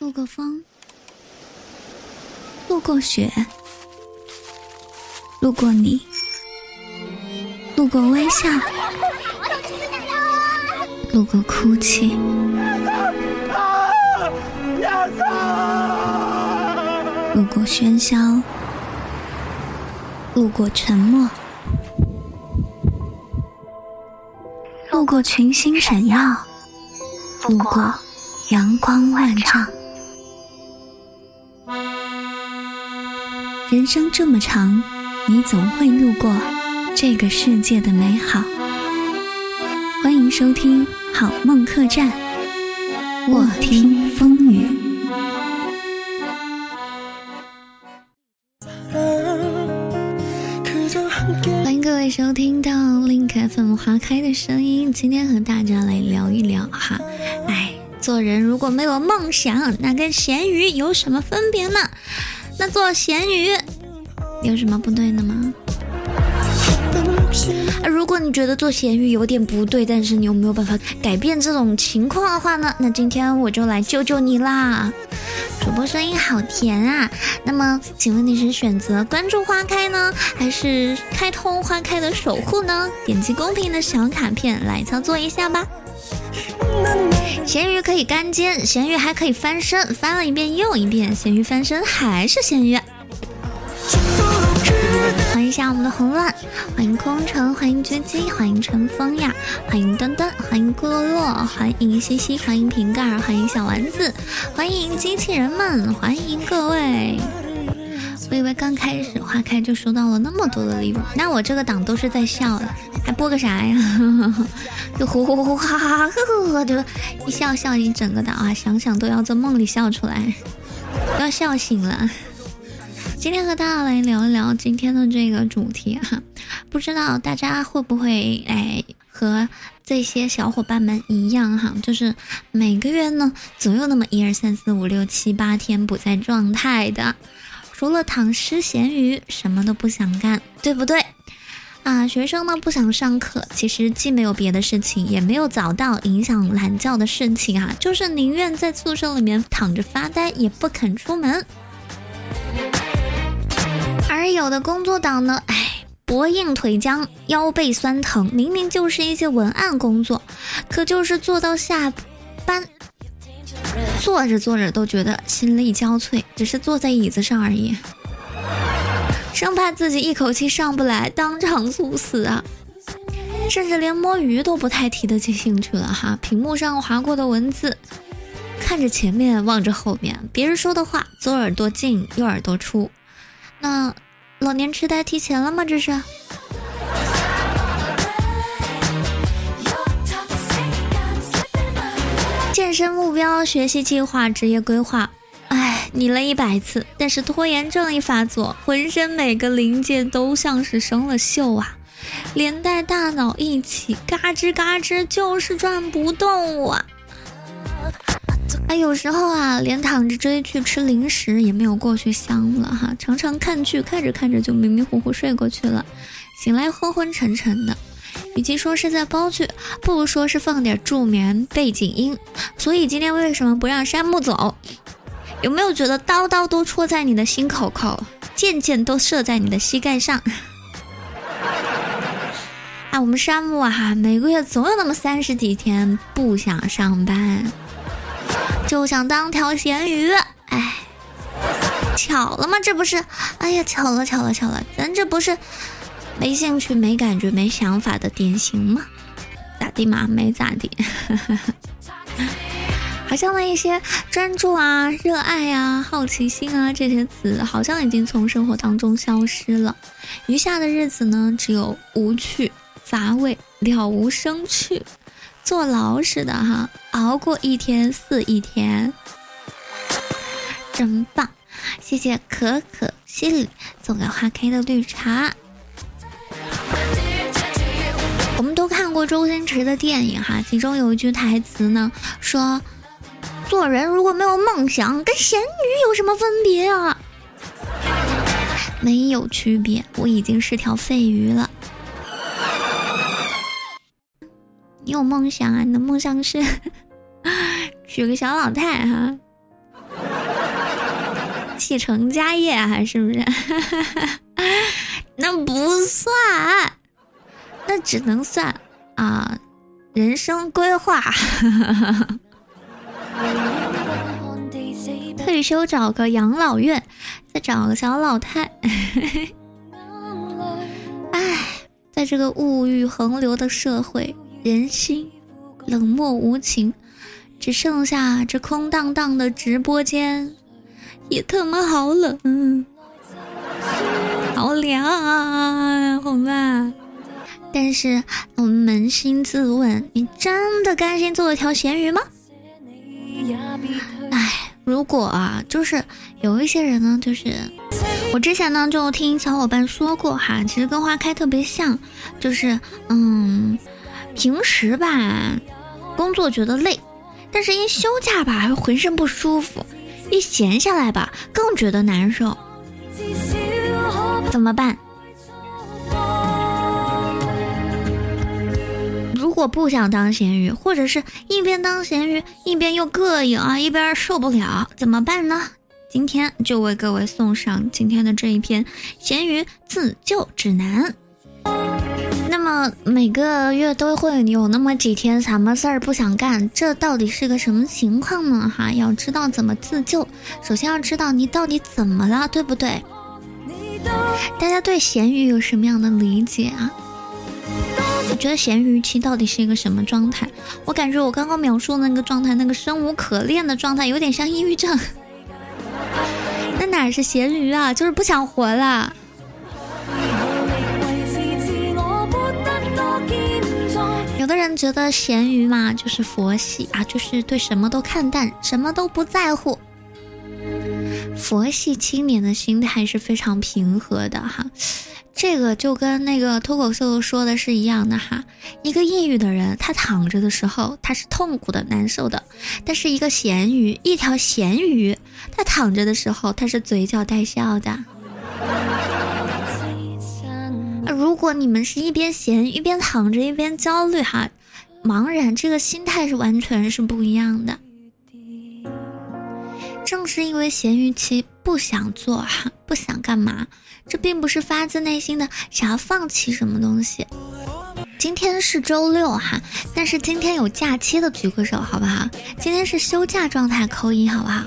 路过风，路过雪，路过你，路过微笑，路过哭泣，路过喧嚣，路过沉默，路过群星闪耀，路过阳光万丈。人生这么长，你总会路过这个世界的美好。欢迎收听《好梦客栈》，卧听风雨。欢迎各位收听到 Link FM 花开的声音。今天和大家来聊一聊哈，哎，做人如果没有梦想，那跟咸鱼有什么分别呢？那做咸鱼有什么不对的吗？如果你觉得做咸鱼有点不对，但是你又没有办法改变这种情况的话呢？那今天我就来救救你啦！主播声音好甜啊！那么，请问你是选择关注花开呢，还是开通花开的守护呢？点击公屏的小卡片来操作一下吧。咸鱼可以干煎，咸鱼还可以翻身，翻了一遍又一遍，咸鱼翻身还是咸鱼。欢迎一下我们的红乱，欢迎空城，欢迎狙击，欢迎乘风呀，欢迎端端，欢迎咕噜噜，欢迎西西，欢迎瓶盖，欢迎小丸子，欢迎机器人们，欢迎各位。我以为刚开始花开就收到了那么多的礼物，那我这个档都是在笑的，还播个啥呀？就呼呼呼哈哈哈呵呵呵，就一笑笑一整个档啊，想想都要在梦里笑出来，都要笑醒了。今天和大家来聊一聊今天的这个主题哈，不知道大家会不会哎和这些小伙伴们一样哈，就是每个月呢总有那么一二三四五六七八天不在状态的。除了躺尸咸鱼，什么都不想干，对不对？啊，学生呢不想上课，其实既没有别的事情，也没有早到影响懒觉的事情啊，就是宁愿在宿舍里面躺着发呆，也不肯出门。而有的工作党呢，哎，脖硬腿僵，腰背酸疼，明明就是一些文案工作，可就是做到下班。坐着坐着都觉得心力交瘁，只是坐在椅子上而已，生怕自己一口气上不来，当场猝死啊！甚至连摸鱼都不太提得起兴趣了哈。屏幕上划过的文字，看着前面，望着后面，别人说的话，左耳朵进，右耳朵出。那老年痴呆提前了吗？这是？健身目标、学习计划、职业规划，哎，拟了一百次，但是拖延症一发作，浑身每个零件都像是生了锈啊，连带大脑一起嘎吱嘎吱，就是转不动啊！哎，有时候啊，连躺着追剧吃零食也没有过去香了哈，常常看剧看着看着就迷迷糊糊睡过去了，醒来昏昏沉沉的。与其说是在煲剧，不如说是放点助眠背景音。所以今天为什么不让山木走？有没有觉得刀刀都戳在你的心口口，箭箭都射在你的膝盖上？啊，我们山木啊，每个月总有那么三十几天不想上班，就想当条咸鱼。哎，巧了吗？这不是？哎呀，巧了，巧了，巧了，咱这不是。没兴趣、没感觉、没想法的典型吗？咋地嘛？没咋地。好像那一些专注啊、热爱啊、好奇心啊这些词，好像已经从生活当中消失了。余下的日子呢，只有无趣、乏味、了无生趣，坐牢似的哈，熬过一天是一天，真棒！谢谢可可西里送给花开的绿茶。过周星驰的电影哈，其中有一句台词呢，说：“做人如果没有梦想，跟咸鱼有什么分别啊？没有区别，我已经是条废鱼了。你有梦想啊？你的梦想是娶个小老太哈？继承家业啊，是不是？那不算，那只能算啊，人生规划。退休找个养老院，再找个小老太。唉，在这个物欲横流的社会，人心冷漠无情，只剩下这空荡荡的直播间，也特么好冷，好凉啊，红吧？但是我们扪心自问，你真的甘心做一条咸鱼吗？唉。如果啊，就是有一些人呢，就是我之前呢就听小伙伴说过哈，其实跟花开特别像，就是嗯，平时吧工作觉得累，但是一休假吧浑身不舒服，一闲下来吧更觉得难受，怎么办？果不想当咸鱼，或者是一边当咸鱼一边又膈应啊，一边受不了，怎么办呢？今天就为各位送上今天的这一篇咸鱼自救指南。那么每个月都会有那么几天什么事儿不想干，这到底是个什么情况呢？哈，要知道怎么自救，首先要知道你到底怎么了，对不对？大家对咸鱼有什么样的理解啊？我觉得咸鱼期到底是一个什么状态？我感觉我刚刚描述那个状态，那个生无可恋的状态，有点像抑郁症。那哪是咸鱼啊，就是不想活了。有的人觉得咸鱼嘛，就是佛系啊，就是对什么都看淡，什么都不在乎。佛系青年的心态是非常平和的哈。这个就跟那个脱口秀说的是一样的哈，一个抑郁的人，他躺着的时候他是痛苦的、难受的；但是一个咸鱼，一条咸鱼，他躺着的时候他是嘴角带笑的。如果你们是一边咸一边躺着一边焦虑哈，茫然，这个心态是完全是不一样的。正是因为咸鱼期不想做哈，不想干嘛。这并不是发自内心的想要放弃什么东西。今天是周六哈，但是今天有假期的举个手好不好？今天是休假状态，扣一好不好？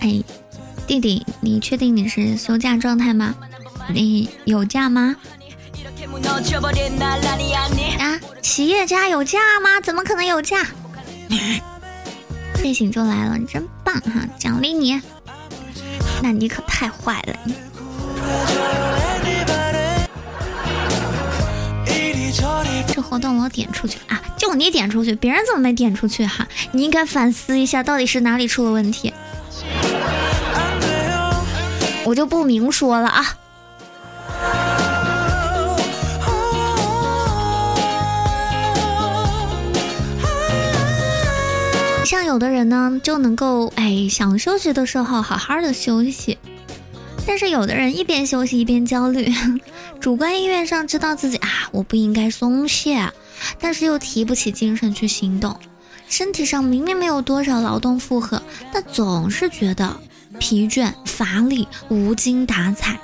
哎，弟弟，你确定你是休假状态吗？你有假吗？啊！企业家有假吗？怎么可能有假？睡醒就来了，你真棒哈！奖励你。那你可太坏了你。这活动我点出去啊，就你点出去，别人怎么没点出去哈？你应该反思一下，到底是哪里出了问题。我就不明说了啊。像有的人呢，就能够哎想休息的时候好好的休息，但是有的人一边休息一边焦虑，主观意愿上知道自己啊我不应该松懈，但是又提不起精神去行动，身体上明明没有多少劳动负荷，但总是觉得疲倦乏力无精打采。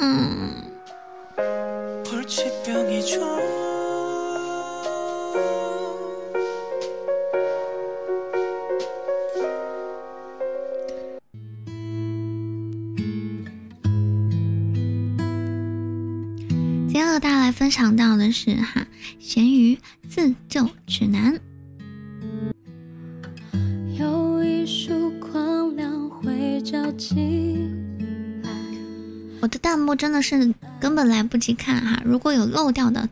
嗯。分享到的是哈，咸鱼自救指南。我的弹幕真的是根本来不及看哈，如果有漏掉的，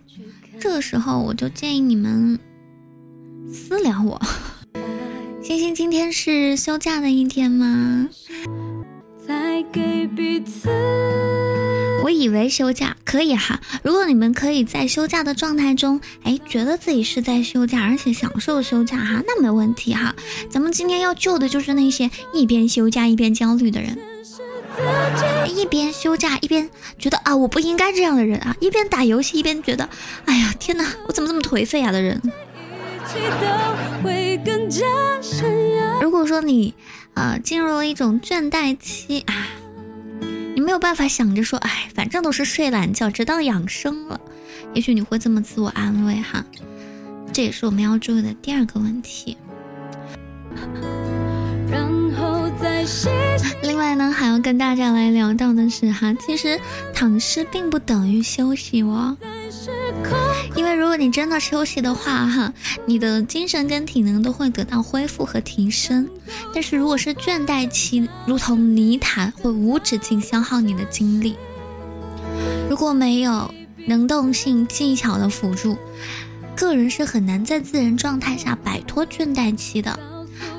这个时候我就建议你们私聊我。星星今天是休假的一天吗？以为休假可以哈，如果你们可以在休假的状态中，哎，觉得自己是在休假，而且享受休假哈，那没问题哈。咱们今天要救的就是那些一边休假一边焦虑的人。一边休假一边觉得啊，我不应该这样的人啊，一边打游戏一边觉得，哎呀，天哪，我怎么这么颓废啊的人。如果说你啊进入了一种倦怠期啊，你没有办法想着说，哎，反正都是睡懒觉，直到养生了，也许你会这么自我安慰哈。这也是我们要注意的第二个问题。另外呢，还要跟大家来聊到的是哈，其实躺尸并不等于休息哦。因为如果你真的休息的话哈，你的精神跟体能都会得到恢复和提升。但是如果是倦怠期，如同泥潭，会无止境消耗你的精力。如果没有能动性技巧的辅助，个人是很难在自然状态下摆脱倦怠期的。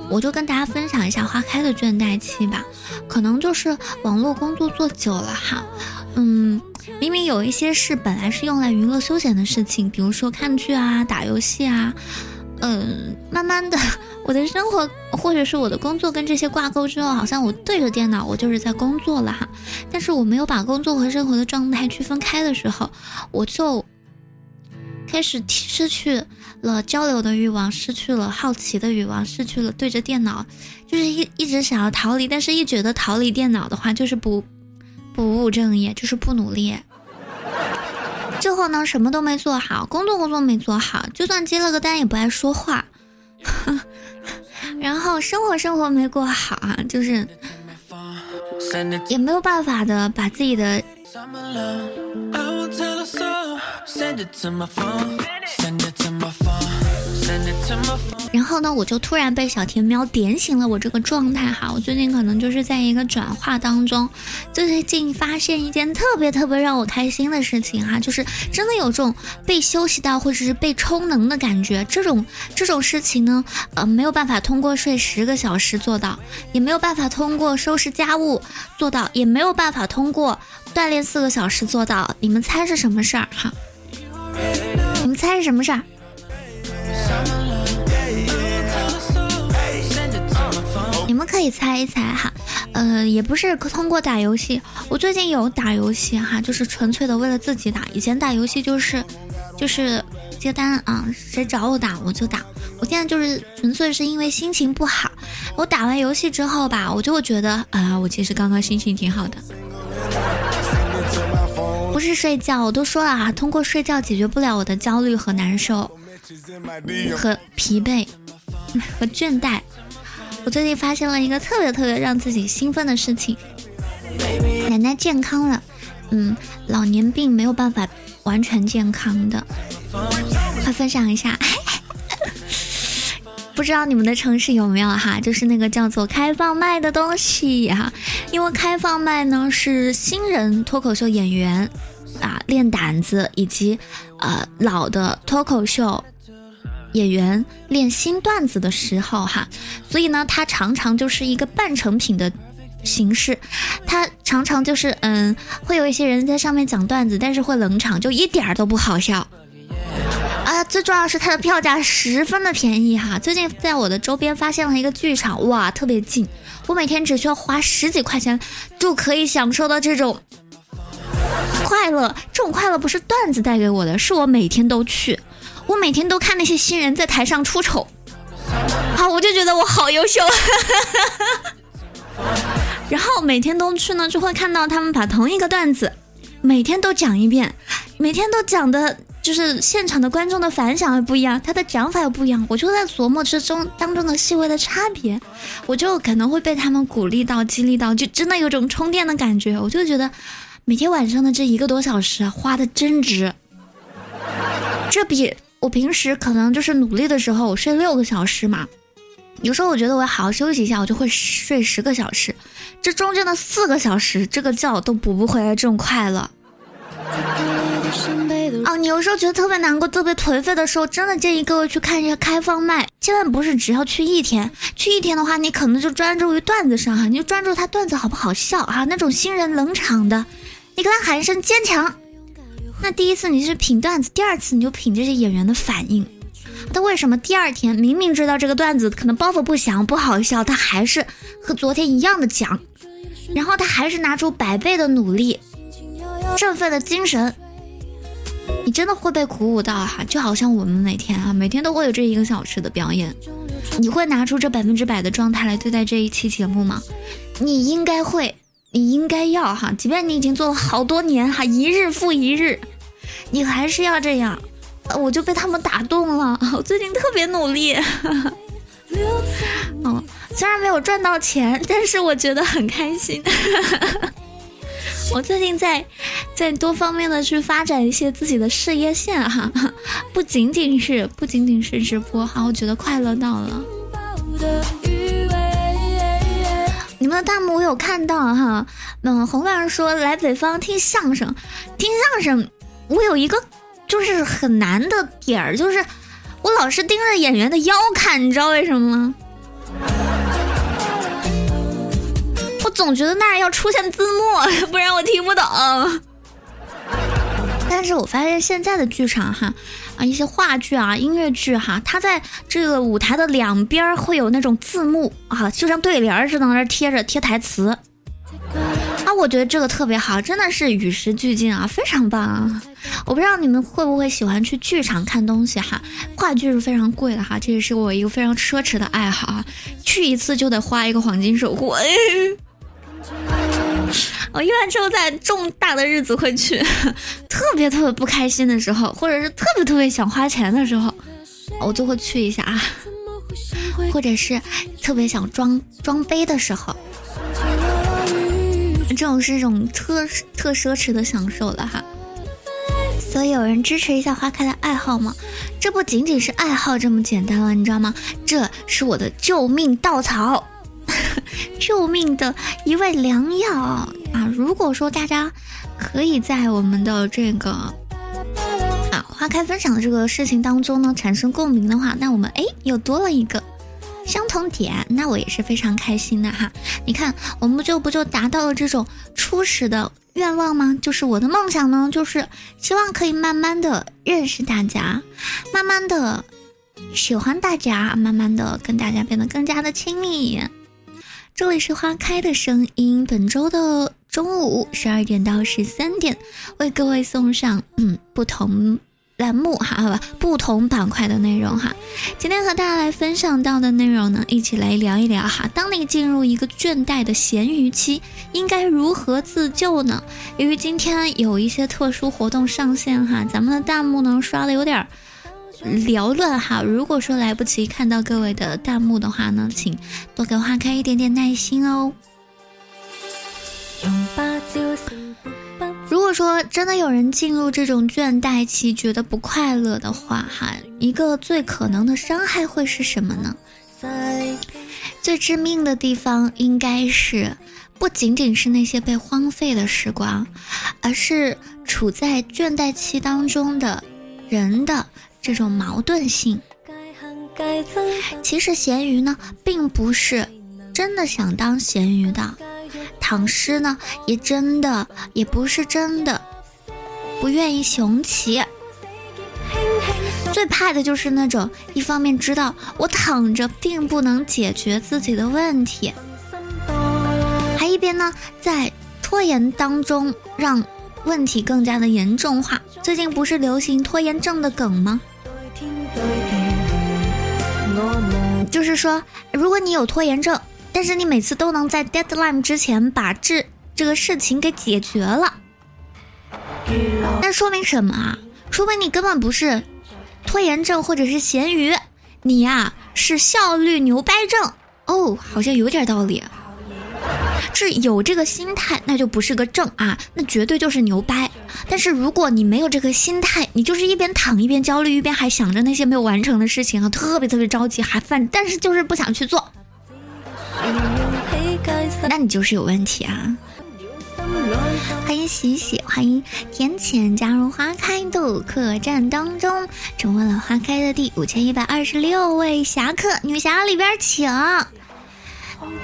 我就跟大家分享一下花开的倦怠期吧，可能就是网络工作做久了哈，嗯，明明有一些事本来是用来娱乐休闲的事情，比如说看剧啊、打游戏啊，嗯，慢慢的我的生活或者是我的工作跟这些挂钩之后，好像我对着电脑我就是在工作了哈，但是我没有把工作和生活的状态区分开的时候，我就。开始失去了交流的欲望，失去了好奇的欲望，失去了对着电脑，就是一一直想要逃离，但是一觉得逃离电脑的话，就是不不务正业，就是不努力。最后呢，什么都没做好，工作工作没做好，就算接了个单也不爱说话，然后生活生活没过好啊，就是也没有办法的把自己的。Send it to my phone. Send it to my phone. 然后呢，我就突然被小甜喵点醒了我这个状态哈。我最近可能就是在一个转化当中，最近发现一件特别特别让我开心的事情哈，就是真的有这种被休息到或者是被充能的感觉。这种这种事情呢，呃，没有办法通过睡十个小时做到，也没有办法通过收拾家务做到，也没有办法通过锻炼四个小时做到。你们猜是什么事儿哈？你们猜是什么事儿？可以猜一猜哈，呃，也不是通过打游戏。我最近有打游戏哈，就是纯粹的为了自己打。以前打游戏就是就是接单啊，谁找我打我就打。我现在就是纯粹是因为心情不好。我打完游戏之后吧，我就觉得啊，我其实刚刚心情挺好的。不是睡觉，我都说了啊，通过睡觉解决不了我的焦虑和难受，和疲惫，和倦怠。我最近发现了一个特别特别让自己兴奋的事情，奶奶健康了。嗯，老年病没有办法完全健康的，快分享一下。不知道你们的城市有没有哈？就是那个叫做开放麦的东西哈，因为开放麦呢是新人脱口秀演员啊练胆子，以及呃老的脱口秀演员练新段子的时候哈，所以呢，它常常就是一个半成品的形式，它常常就是嗯，会有一些人在上面讲段子，但是会冷场，就一点儿都不好笑。啊，最重要是它的票价十分的便宜哈！最近在我的周边发现了一个剧场，哇，特别近，我每天只需要花十几块钱就可以享受到这种快乐。这种快乐不是段子带给我的，是我每天都去，我每天都看那些新人在台上出丑，好，我就觉得我好优秀。然后每天都去呢，就会看到他们把同一个段子每天都讲一遍，每天都讲的。就是现场的观众的反响也不一样，他的讲法又不一样，我就在琢磨之中当中的细微的差别，我就可能会被他们鼓励到、激励到，就真的有种充电的感觉。我就觉得每天晚上的这一个多小时花的真值，这比我平时可能就是努力的时候我睡六个小时嘛，有时候我觉得我要好好休息一下，我就会睡十个小时，这中间的四个小时这个觉都补不回来这种快乐。哦，你有时候觉得特别难过、特别颓废的时候，真的建议各位去看一下开放麦。千万不是只要去一天，去一天的话，你可能就专注于段子上哈，你就专注他段子好不好笑哈。那种新人冷场的，你跟他喊一声坚强。那第一次你是品段子，第二次你就品这些演员的反应。他为什么第二天明明知道这个段子可能包袱不响、不好笑，他还是和昨天一样的讲？然后他还是拿出百倍的努力，振奋的精神，你真的会被鼓舞到哈，就好像我们每天啊，每天都会有这一个小时的表演，你会拿出这百分之百的状态来对待这一期节目吗？你应该会，你应该要哈，即便你已经做了好多年哈，一日复一日，你还是要这样，我就被他们打动了，我最近特别努力。哦，虽然没有赚到钱，但是我觉得很开心。我最近在在多方面的去发展一些自己的事业线哈，不仅仅是不仅仅是直播哈，我觉得快乐到了。你们的弹幕我有看到哈，嗯，红乱说来北方听相声，听相声，我有一个就是很难的点儿，就是我老是盯着演员的腰看，你知道为什么吗？我总觉得那儿要出现字幕，不然我听不懂。但是我发现现在的剧场哈，啊一些话剧啊、音乐剧哈，它在这个舞台的两边会有那种字幕啊，就像对联似的，那贴着贴台词。啊，我觉得这个特别好，真的是与时俱进啊，非常棒啊！我不知道你们会不会喜欢去剧场看东西哈，话剧是非常贵的哈，这也是我一个非常奢侈的爱好啊，去一次就得花一个黄金守护。我一般只有在重大的日子会去，特别特别不开心的时候，或者是特别特别想花钱的时候，我就会去一下啊，或者是特别想装装杯的时候，这种是一种特特奢侈的享受了哈。所以有人支持一下花开的爱好吗？这不仅仅是爱好这么简单了，你知道吗？这是我的救命稻草。救命的一味良药啊！如果说大家可以在我们的这个啊花开分享的这个事情当中呢产生共鸣的话，那我们哎又多了一个相同点，那我也是非常开心的哈。你看，我们就不就达到了这种初始的愿望吗？就是我的梦想呢，就是希望可以慢慢的认识大家，慢慢的喜欢大家，慢慢的跟大家变得更加的亲密。这里是花开的声音，本周的中午十二点到十三点，为各位送上嗯不同栏目哈不不同板块的内容哈。今天和大家来分享到的内容呢，一起来聊一聊哈。当你进入一个倦怠的咸鱼期，应该如何自救呢？由于今天有一些特殊活动上线哈，咱们的弹幕呢刷的有点。缭乱哈，如果说来不及看到各位的弹幕的话呢，请多给花开一点点耐心哦。如果说真的有人进入这种倦怠期，觉得不快乐的话哈，一个最可能的伤害会是什么呢？最致命的地方应该是不仅仅是那些被荒废的时光，而是处在倦怠期当中的人的。这种矛盾性，其实咸鱼呢，并不是真的想当咸鱼的，躺尸呢，也真的也不是真的不愿意雄起。最怕的就是那种一方面知道我躺着并不能解决自己的问题，还一边呢在拖延当中让问题更加的严重化。最近不是流行拖延症的梗吗？就是说，如果你有拖延症，但是你每次都能在 deadline 之前把这这个事情给解决了，那说明什么啊？说明你根本不是拖延症或者是咸鱼，你呀是效率牛掰症哦，好像有点道理。是有这个心态，那就不是个正啊，那绝对就是牛掰。但是如果你没有这个心态，你就是一边躺一边焦虑，一边还想着那些没有完成的事情啊，特别特别着急，还犯，但是就是不想去做，那你就是有问题啊！欢迎喜喜，欢迎天浅加入花开的客栈当中，成为了花开的第五千一百二十六位侠客，女侠里边请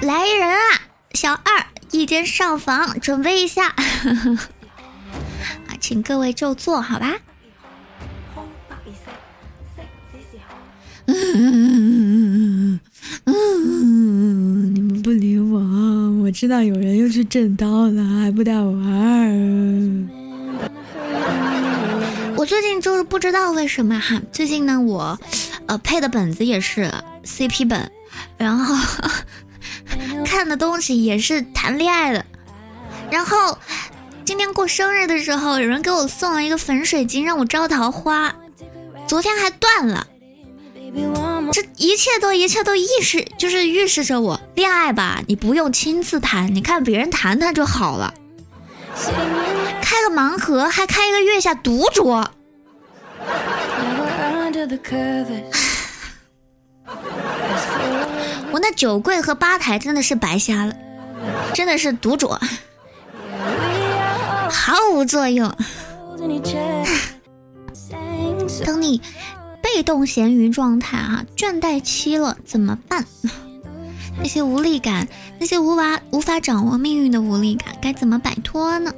来人啊！小二，一间上房，准备一下。啊，请各位就坐，好吧。嗯 你们不理我，我我知道有人又去正刀了，还不带我玩。我最近就是不知道为什么哈，最近呢我，呃配的本子也是 CP 本，然后看的东西也是谈恋爱的，然后今天过生日的时候，有人给我送了一个粉水晶让我招桃花，昨天还断了。这一切都一切都预示，就是预示着我恋爱吧，你不用亲自谈，你看别人谈谈就好了。开个盲盒，还开一个月下独酌。我那酒柜和吧台真的是白瞎了，真的是独酌，毫无作用。等你。被动咸鱼状态啊，倦怠期了怎么办？那些无力感，那些无法无法掌握命运的无力感，该怎么摆脱呢？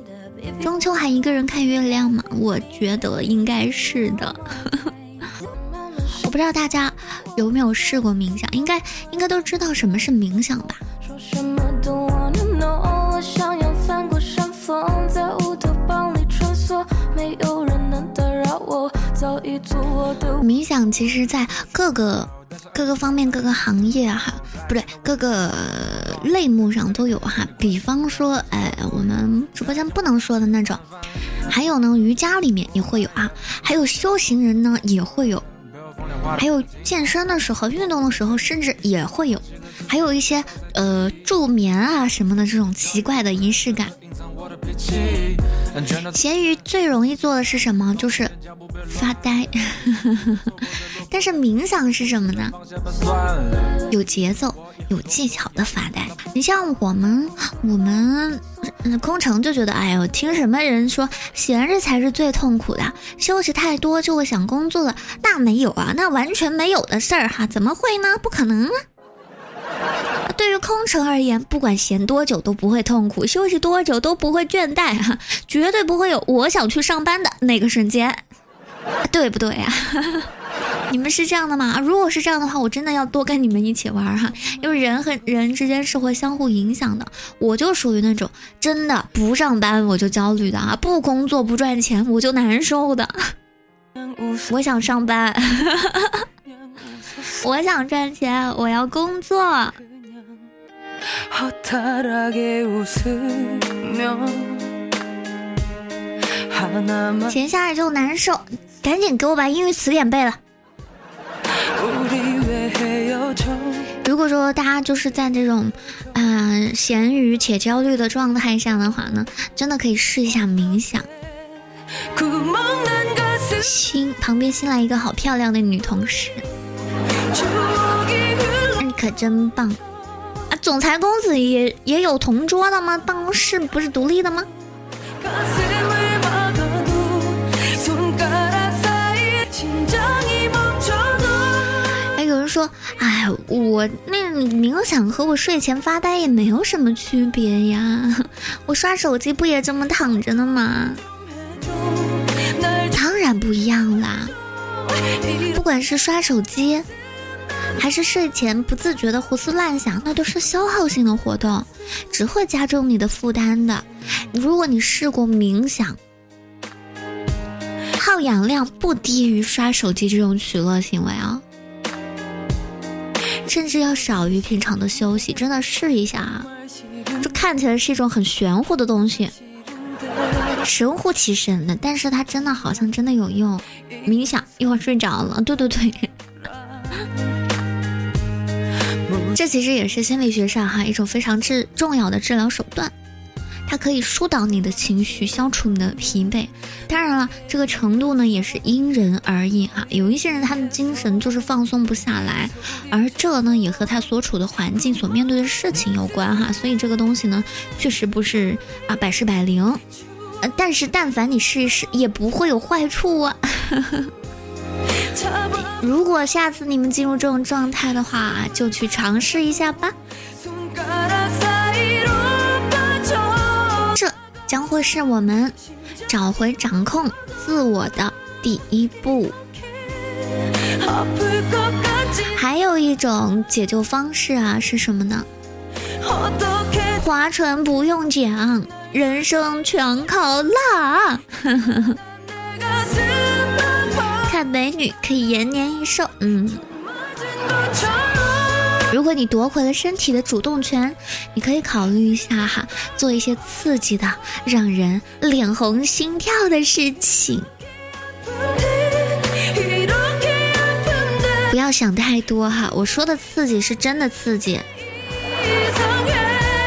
中秋还一个人看月亮吗？我觉得应该是的。呵呵我不知道大家有没有试过冥想，应该应该都知道什么是冥想吧。冥想其实，在各个各个方面、各个行业哈，不对，各个类目上都有哈。比方说，哎，我们直播间不能说的那种，还有呢，瑜伽里面也会有啊，还有修行人呢也会有，还有健身的时候、运动的时候，甚至也会有，还有一些呃助眠啊什么的这种奇怪的仪式感。闲鱼最容易做的是什么？就是发呆。但是冥想是什么呢？有节奏、有技巧的发呆。你像我们，我们空城就觉得，哎呦，听什么人说闲着才是最痛苦的，休息太多就会想工作了。那没有啊，那完全没有的事儿哈，怎么会呢？不可能啊。对于空乘而言，不管闲多久都不会痛苦，休息多久都不会倦怠，哈，绝对不会有我想去上班的那个瞬间，对不对呀？你们是这样的吗？如果是这样的话，我真的要多跟你们一起玩哈，因为人和人之间是会相互影响的。我就属于那种真的不上班我就焦虑的啊，不工作不赚钱我就难受的。我想上班。我想赚钱，我要工作。闲下来就难受，赶紧给我把英语词典背了。如果说大家就是在这种嗯闲鱼且焦虑的状态下的话呢，真的可以试一下冥想。新旁边新来一个好漂亮的女同事。你可真棒啊！总裁公子也也有同桌的吗？办公室不是独立的吗？哎，有人说，哎，我那冥想和我睡前发呆也没有什么区别呀，我刷手机不也这么躺着呢吗？当然不一样啦，不管是刷手机。还是睡前不自觉的胡思乱想，那都是消耗性的活动，只会加重你的负担的。如果你试过冥想，耗氧量不低于刷手机这种取乐行为啊，甚至要少于平常的休息，真的试一下啊！这看起来是一种很玄乎的东西，神乎其神的，但是它真的好像真的有用。冥想一会儿睡着了，对对对。这其实也是心理学上哈一种非常治重要的治疗手段，它可以疏导你的情绪，消除你的疲惫。当然了，这个程度呢也是因人而异哈。有一些人他的精神就是放松不下来，而这呢也和他所处的环境、所面对的事情有关哈。所以这个东西呢确实不是啊百试百灵，呃，但是但凡你试一试，也不会有坏处啊。如果下次你们进入这种状态的话，就去尝试一下吧。这将会是我们找回掌控自我的第一步。还有一种解救方式啊，是什么呢？划船不用桨，人生全靠辣。美女可以延年益寿，嗯。如果你夺回了身体的主动权，你可以考虑一下哈，做一些刺激的、让人脸红心跳的事情。不要想太多哈，我说的刺激是真的刺激，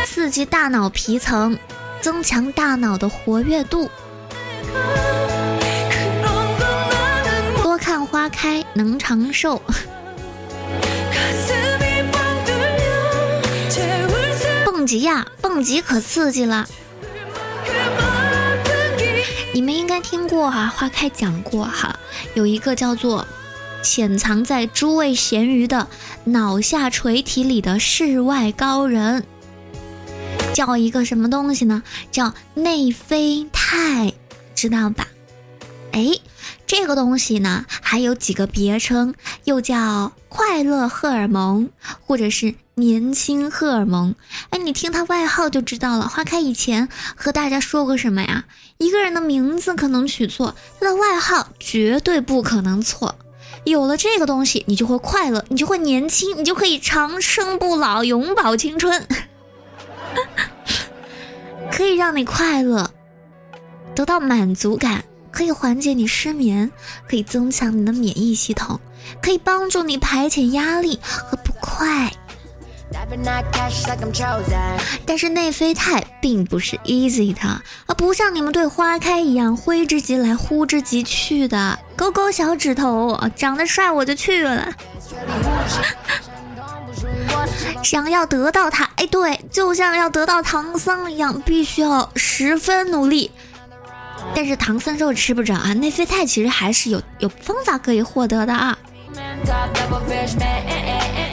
刺激大脑皮层，增强大脑的活跃度。开能长寿。蹦极呀，蹦极可刺激了！你们应该听过哈，花开讲过哈，有一个叫做潜藏在诸位咸鱼的脑下垂体里的世外高人，叫一个什么东西呢？叫内啡肽，知道吧？哎，这个东西呢，还有几个别称，又叫快乐荷尔蒙，或者是。年轻荷尔蒙，哎，你听他外号就知道了。花开以前和大家说过什么呀？一个人的名字可能取错，他的外号绝对不可能错。有了这个东西，你就会快乐，你就会年轻，你就可以长生不老，永葆青春，可以让你快乐，得到满足感，可以缓解你失眠，可以增强你的免疫系统，可以帮助你排遣压力和不快。但是内啡肽并不是 easy 的，啊，不像你们对花开一样挥之即来呼之即去的，勾勾小指头，长得帅我就去了。想要得到它，哎，对，就像要得到唐僧一样，必须要十分努力。但是唐僧肉吃不着啊，内啡肽其实还是有有方法可以获得的啊。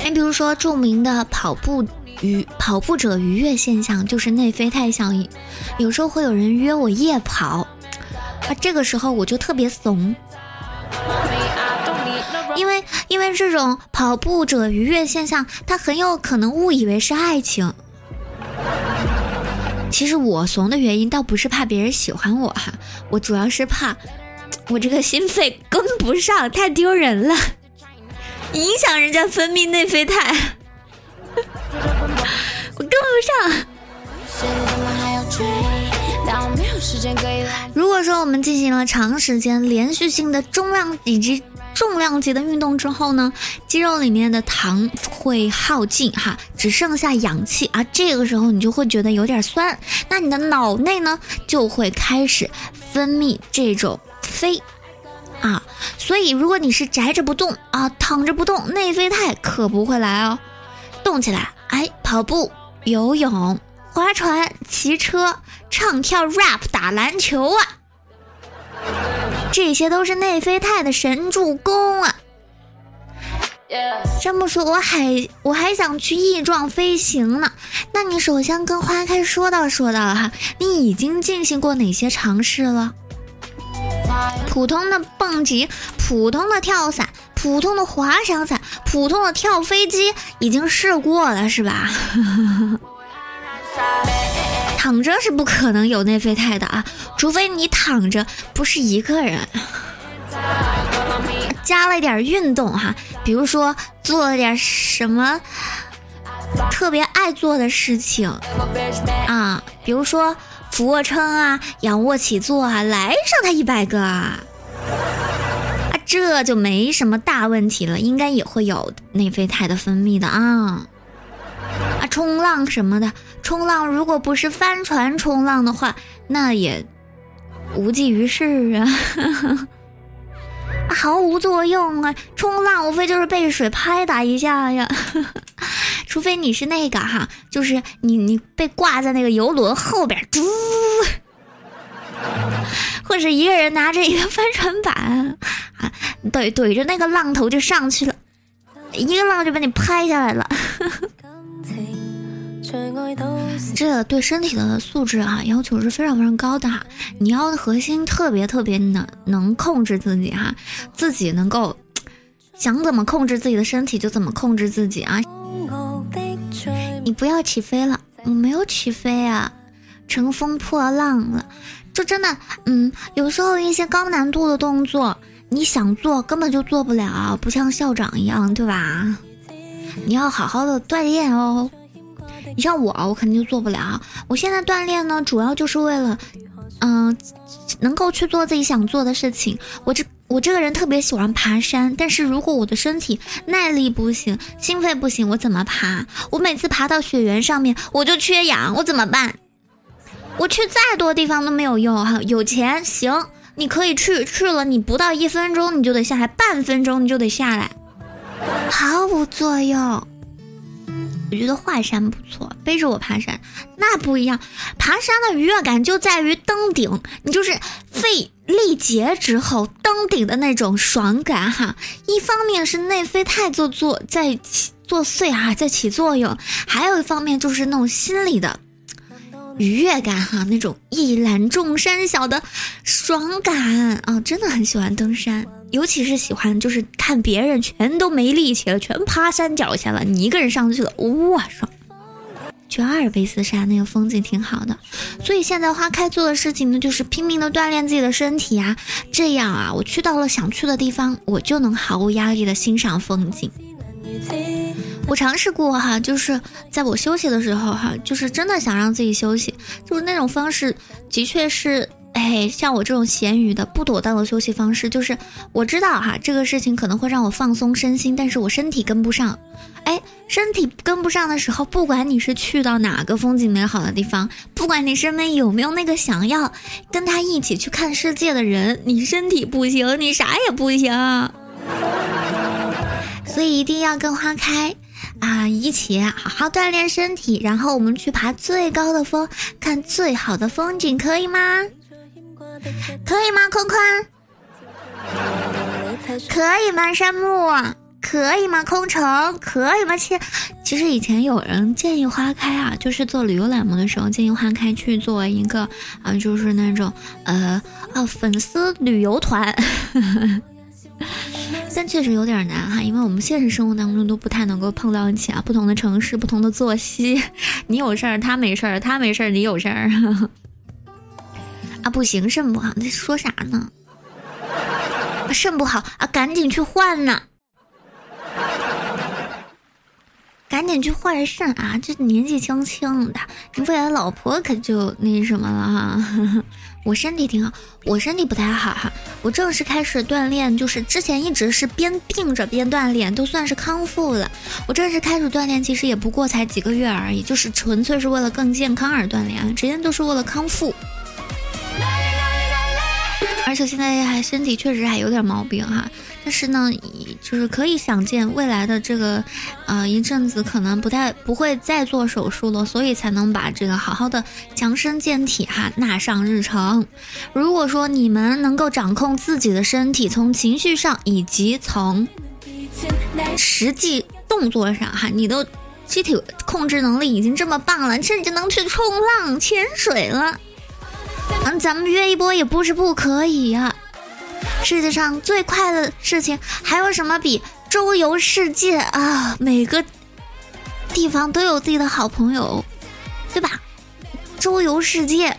你比如说，著名的跑步愉跑步者愉悦现象就是内啡肽效应。有时候会有人约我夜跑，啊，这个时候我就特别怂，因为因为这种跑步者愉悦现象，他很有可能误以为是爱情。其实我怂的原因倒不是怕别人喜欢我哈，我主要是怕我这个心肺跟不上，太丢人了。影响人家分泌内啡肽，我跟不上。如果说我们进行了长时间连续性的重量以及重量级的运动之后呢，肌肉里面的糖会耗尽哈，只剩下氧气啊，这个时候你就会觉得有点酸，那你的脑内呢就会开始分泌这种啡。啊，所以如果你是宅着不动啊，躺着不动，内啡肽可不会来哦。动起来，哎，跑步、游泳、划船、骑车、唱跳、rap、打篮球啊，这些都是内啡肽的神助攻啊。这么说，我还我还想去翼状飞行呢。那你首先跟花开说道说道哈，你已经进行过哪些尝试了？普通的蹦极，普通的跳伞，普通的滑翔伞，普通的跳飞机，已经试过了，是吧？躺着是不可能有内啡肽的啊，除非你躺着不是一个人，加了点运动哈，比如说做了点什么特别爱做的事情啊，比如说。俯卧撑啊，仰卧起坐啊，来上它一百个啊，啊，这就没什么大问题了，应该也会有内啡肽的分泌的啊。啊，冲浪什么的，冲浪如果不是帆船冲浪的话，那也无济于事啊，毫无作用啊。冲浪无非就是被水拍打一下呀。除非你是那个哈，就是你你被挂在那个游轮后边，嘟，或者一个人拿着一个帆船板啊，怼怼着那个浪头就上去了，一个浪就把你拍下来了。这对身体的素质啊要求是非常非常高的哈，你要的核心特别特别能能控制自己哈，自己能够想怎么控制自己的身体就怎么控制自己啊。你不要起飞了，我没有起飞啊，乘风破浪了。就真的，嗯，有时候一些高难度的动作，你想做根本就做不了，不像校长一样，对吧？你要好好的锻炼哦。你像我，我肯定就做不了。我现在锻炼呢，主要就是为了，嗯，能够去做自己想做的事情。我这我这个人特别喜欢爬山，但是如果我的身体耐力不行，心肺不行，我怎么爬？我每次爬到雪原上面，我就缺氧，我怎么办？我去再多地方都没有用哈。有钱行，你可以去，去了你不到一分钟你就得下来，半分钟你就得下来，毫无作用。我觉得华山不错，背着我爬山那不一样。爬山的愉悦感就在于登顶，你就是费力竭之后登顶的那种爽感哈。一方面是内啡肽做作在起作祟哈，在起作用，还有一方面就是那种心理的愉悦感哈，那种一览众山小的爽感啊，真的很喜欢登山。尤其是喜欢，就是看别人全都没力气了，全趴山脚下了，你一个人上去了，哇爽！去阿尔卑斯山那个风景挺好的，所以现在花开做的事情呢，就是拼命的锻炼自己的身体啊，这样啊，我去到了想去的地方，我就能毫无压力的欣赏风景。我尝试过哈，就是在我休息的时候哈，就是真的想让自己休息，就是那种方式，的确是。哎，像我这种咸鱼的不妥当的休息方式，就是我知道哈，这个事情可能会让我放松身心，但是我身体跟不上。哎，身体跟不上的时候，不管你是去到哪个风景美好的地方，不管你身边有没有那个想要跟他一起去看世界的人，你身体不行，你啥也不行。所以一定要跟花开啊一起好好锻炼身体，然后我们去爬最高的峰，看最好的风景，可以吗？可以吗，坤坤？可以吗，山木？可以吗，空城？可以吗，其？其实以前有人建议花开啊，就是做旅游栏目的时候，建议花开去做一个啊，就是那种呃啊粉丝旅游团，但确实有点难哈，因为我们现实生活当中都不太能够碰到一起啊，不同的城市，不同的作息，你有事儿他没事儿，他没事儿你有事儿。啊，不行，肾不好，你在说啥呢？肾不好啊，赶紧去换呢！赶紧去换肾啊！这年纪轻轻的，你未来老婆可就那什么了哈。我身体挺好，我身体不太好哈。我正式开始锻炼，就是之前一直是边病着边锻炼，都算是康复了。我正式开始锻炼，其实也不过才几个月而已，就是纯粹是为了更健康而锻炼啊，直接都是为了康复。而且现在还身体确实还有点毛病哈，但是呢，就是可以想见未来的这个，呃，一阵子可能不太不会再做手术了，所以才能把这个好好的强身健体哈纳上日程。如果说你们能够掌控自己的身体，从情绪上以及从实际动作上哈，你的机体控制能力已经这么棒了，甚至能去冲浪、潜水了。嗯，咱们约一波也不是不可以呀。世界上最快的事情还有什么比周游世界啊？每个地方都有自己的好朋友，对吧？周游世界，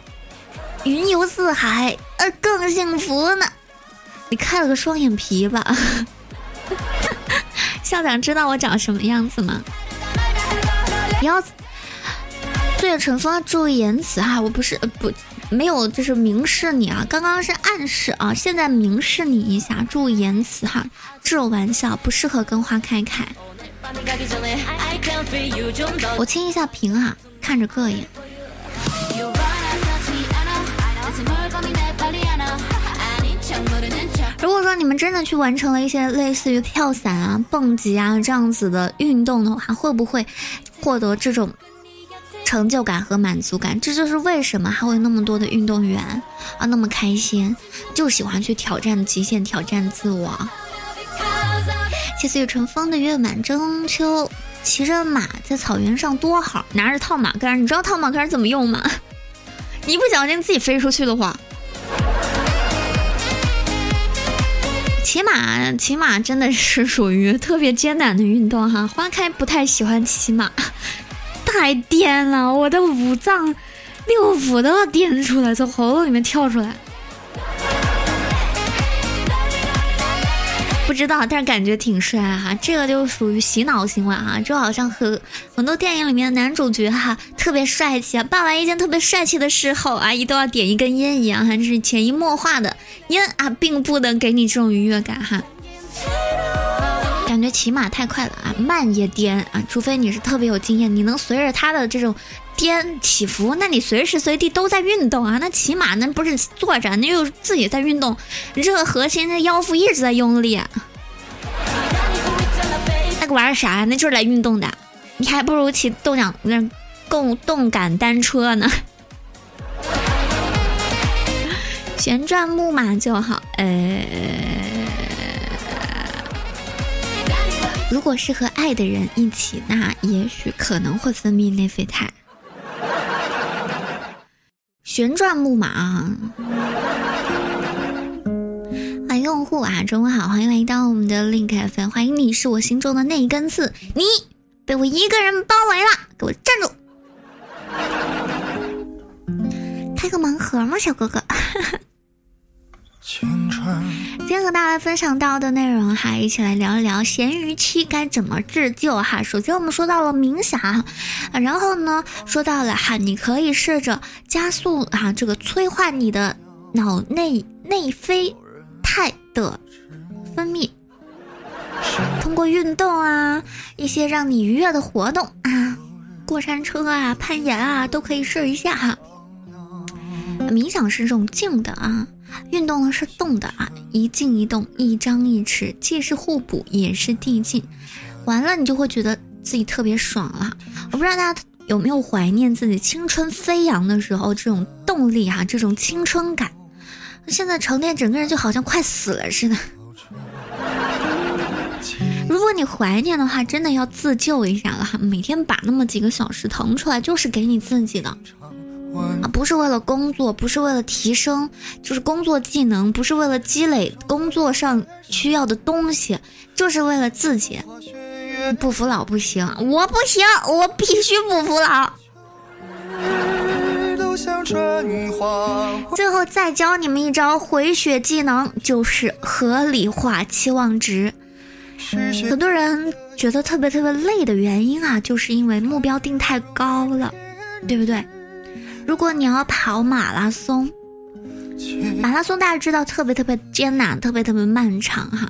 云游四海，呃，更幸福呢。你开了个双眼皮吧？校长知道我长什么样子吗？你要对着陈峰注意言辞哈，我不是呃不。没有，就是明示你啊，刚刚是暗示啊，现在明示你一下，注意言辞哈，这种玩笑不适合跟花开开。我清一下屏哈，看着膈应。如果说你们真的去完成了一些类似于跳伞啊、蹦极啊这样子的运动的话，会不会获得这种？成就感和满足感，这就是为什么还会那么多的运动员啊那么开心，就喜欢去挑战极限，挑战自我。谢谢雨春风的月满中秋，骑着马在草原上多好，拿着套马杆，你知道套马杆怎么用吗？一不小心自己飞出去的话，骑马骑马真的是属于特别艰难的运动哈。花开不太喜欢骑马。太颠了，我的五脏六腑都要颠出来，从喉咙里面跳出来。不知道，但是感觉挺帅哈，这个就属于洗脑行为啊，就好像和很多电影里面的男主角哈特别帅气啊，办完一件特别帅气的事后，阿姨都要点一根烟一样哈，这是潜移默化的烟啊，并不能给你这种愉悦感哈。感觉骑马太快了啊，慢也颠啊，除非你是特别有经验，你能随着它的这种颠起伏，那你随时随地都在运动啊。那骑马那不是坐着，那又自己在运动，你这核心那腰腹一直在用力，那个玩意啥呀？那就是来运动的，你还不如骑动感那动动感单车呢。旋转木马就好，呃。如果是和爱的人一起，那也许可能会分泌内啡肽。旋转木马，欢迎用户啊，中午好，欢迎来到我们的 Link FM，欢迎你是我心中的那一根刺，你被我一个人包围了，给我站住！开个盲盒吗，小哥哥？今天和大家分享到的内容哈，一起来聊一聊咸鱼期该怎么自救哈。首先我们说到了冥想，然后呢说到了哈，你可以试着加速哈这个催化你的脑内内啡肽的分泌，通过运动啊，一些让你愉悦的活动啊，过山车啊，攀岩啊，都可以试一下哈。冥想是这种静的啊。运动呢是动的啊，一静一动，一张一弛，既是互补，也是递进。完了，你就会觉得自己特别爽了。我不知道大家有没有怀念自己青春飞扬的时候这种动力啊，这种青春感。现在成天整个人就好像快死了似的。如果你怀念的话，真的要自救一下了哈，每天把那么几个小时腾出来，就是给你自己的。啊，不是为了工作，不是为了提升，就是工作技能，不是为了积累工作上需要的东西，就是为了自己。不服老不行，我不行，我必须不服老。最后再教你们一招回血技能，就是合理化期望值。很多人觉得特别特别累的原因啊，就是因为目标定太高了，对不对？如果你要跑马拉松，马拉松大家知道特别特别艰难，特别特别漫长哈。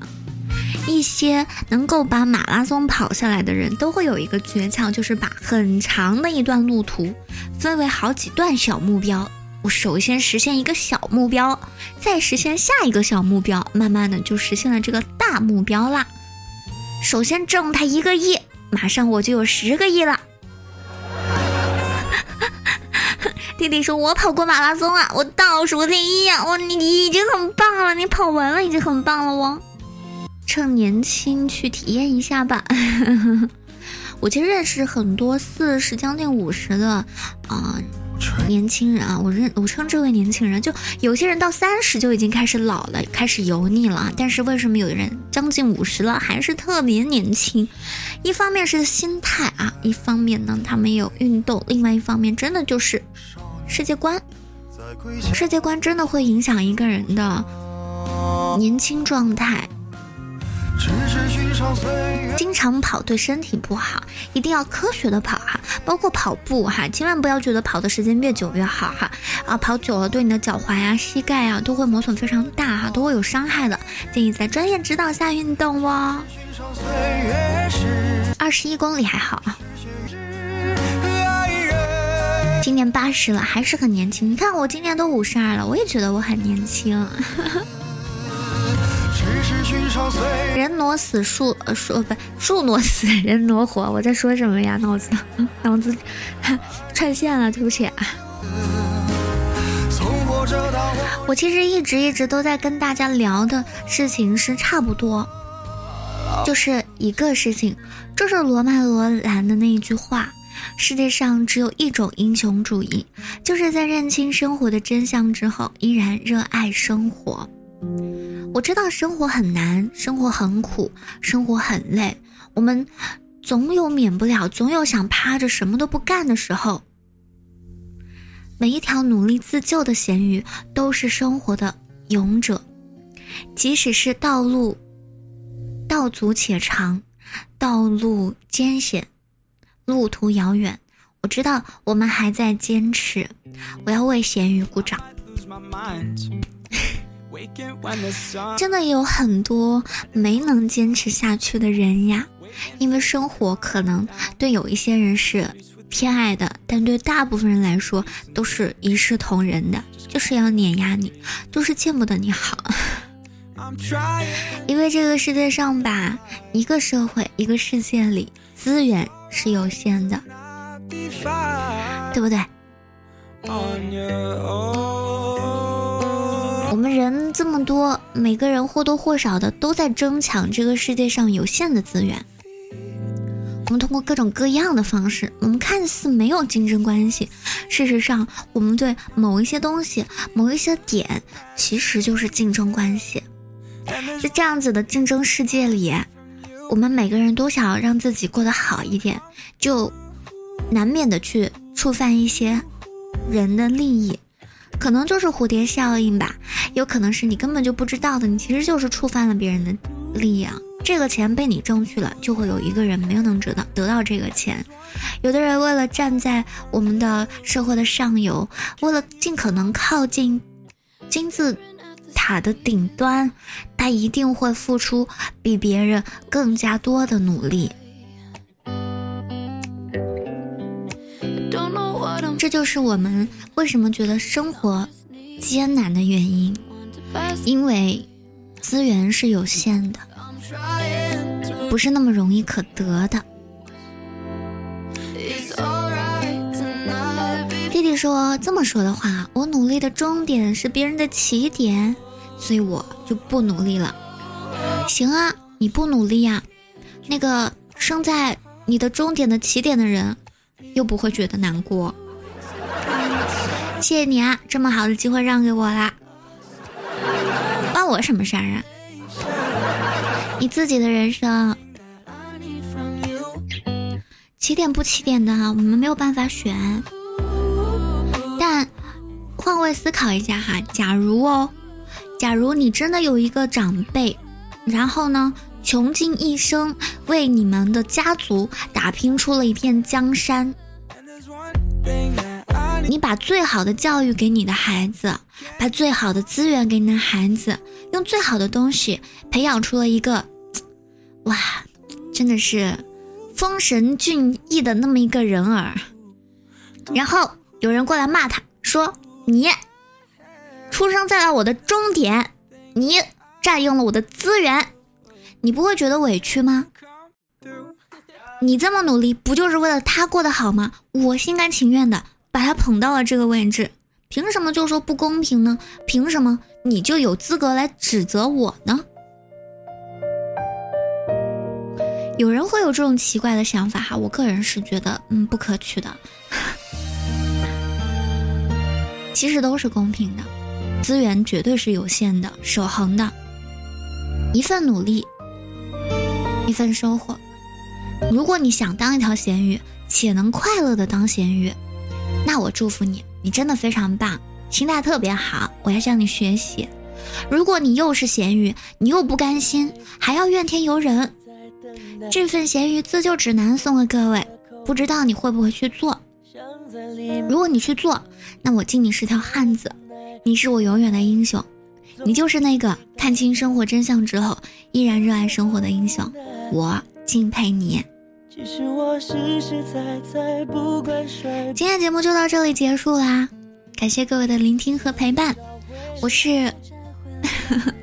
一些能够把马拉松跑下来的人都会有一个诀窍，就是把很长的一段路途分为好几段小目标。我首先实现一个小目标，再实现下一个小目标，慢慢的就实现了这个大目标啦。首先挣他一个亿，马上我就有十个亿了。弟弟说：“我跑过马拉松啊，我倒数第一啊！我你已经很棒了，你跑完了已经很棒了哦。趁年轻去体验一下吧。我其实认识很多四十将近五十的啊年轻人啊，我认我称这位年轻人，就有些人到三十就已经开始老了，开始油腻了。但是为什么有的人将近五十了还是特别年轻？一方面是心态啊，一方面呢他没有运动，另外一方面真的就是。”世界观，世界观真的会影响一个人的年轻状态。经常跑对身体不好，一定要科学的跑哈，包括跑步哈，千万不要觉得跑的时间越久越好哈。啊，跑久了对你的脚踝啊、膝盖啊都会磨损非常大哈，都会有伤害的。建议在专业指导下运动哦。二十一公里还好啊。今年八十了，还是很年轻。你看我今年都五十二了，我也觉得我很年轻。人挪死，树呃树不树挪死，人挪活。我在说什么呀？脑子 脑子 串线了，对不起啊。我其实一直一直都在跟大家聊的事情是差不多，就是一个事情，就是罗曼罗兰的那一句话。世界上只有一种英雄主义，就是在认清生活的真相之后，依然热爱生活。我知道生活很难，生活很苦，生活很累。我们总有免不了，总有想趴着什么都不干的时候。每一条努力自救的咸鱼都是生活的勇者，即使是道路道阻且长，道路艰险，路途遥远，我知道我们还在坚持。我要为咸鱼鼓掌。真的有很多没能坚持下去的人呀，因为生活可能对有一些人是偏爱的，但对大部分人来说都是一视同仁的，就是要碾压你，就是见不得你好。因为这个世界上吧，一个社会，一个世界里资源是有限的，对不对？我们人这么多，每个人或多或少的都在争抢这个世界上有限的资源。我们通过各种各样的方式，我们看似没有竞争关系，事实上，我们对某一些东西、某一些点，其实就是竞争关系。在这样子的竞争世界里，我们每个人都想要让自己过得好一点，就难免的去触犯一些人的利益。可能就是蝴蝶效应吧，有可能是你根本就不知道的，你其实就是触犯了别人的利益啊。这个钱被你挣去了，就会有一个人没有能得到得到这个钱。有的人为了站在我们的社会的上游，为了尽可能靠近金字塔的顶端，他一定会付出比别人更加多的努力。这就是我们为什么觉得生活艰难的原因，因为资源是有限的，不是那么容易可得的。弟弟说这么说的话，我努力的终点是别人的起点，所以我就不努力了。行啊，你不努力呀，那个生在你的终点的起点的人，又不会觉得难过。谢谢你啊，这么好的机会让给我啦，关我什么事儿啊？你自己的人生，起点不起点的，我们没有办法选。但换位思考一下哈，假如哦，假如你真的有一个长辈，然后呢，穷尽一生为你们的家族打拼出了一片江山。你把最好的教育给你的孩子，把最好的资源给你的孩子，用最好的东西培养出了一个，哇，真的是丰神俊逸的那么一个人儿。然后有人过来骂他，说你出生在了我的终点，你占用了我的资源，你不会觉得委屈吗？你这么努力，不就是为了他过得好吗？我心甘情愿的。把他捧到了这个位置，凭什么就说不公平呢？凭什么你就有资格来指责我呢？有人会有这种奇怪的想法哈，我个人是觉得嗯不可取的。其实都是公平的，资源绝对是有限的、守恒的，一份努力，一份收获。如果你想当一条咸鱼，且能快乐的当咸鱼。那我祝福你，你真的非常棒，心态特别好，我要向你学习。如果你又是咸鱼，你又不甘心，还要怨天尤人，这份咸鱼自救指南送给各位，不知道你会不会去做？如果你去做，那我敬你是条汉子，你是我永远的英雄，你就是那个看清生活真相之后依然热爱生活的英雄，我敬佩你。今天节目就到这里结束啦，感谢各位的聆听和陪伴。我是，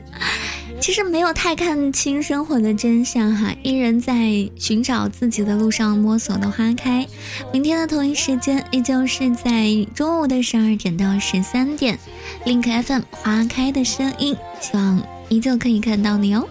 其实没有太看清生活的真相哈，依然在寻找自己的路上摸索的花开。明天的同一时间，依旧是在中午的十二点到十三点，Link FM 花开的声音，希望依旧可以看到你哦。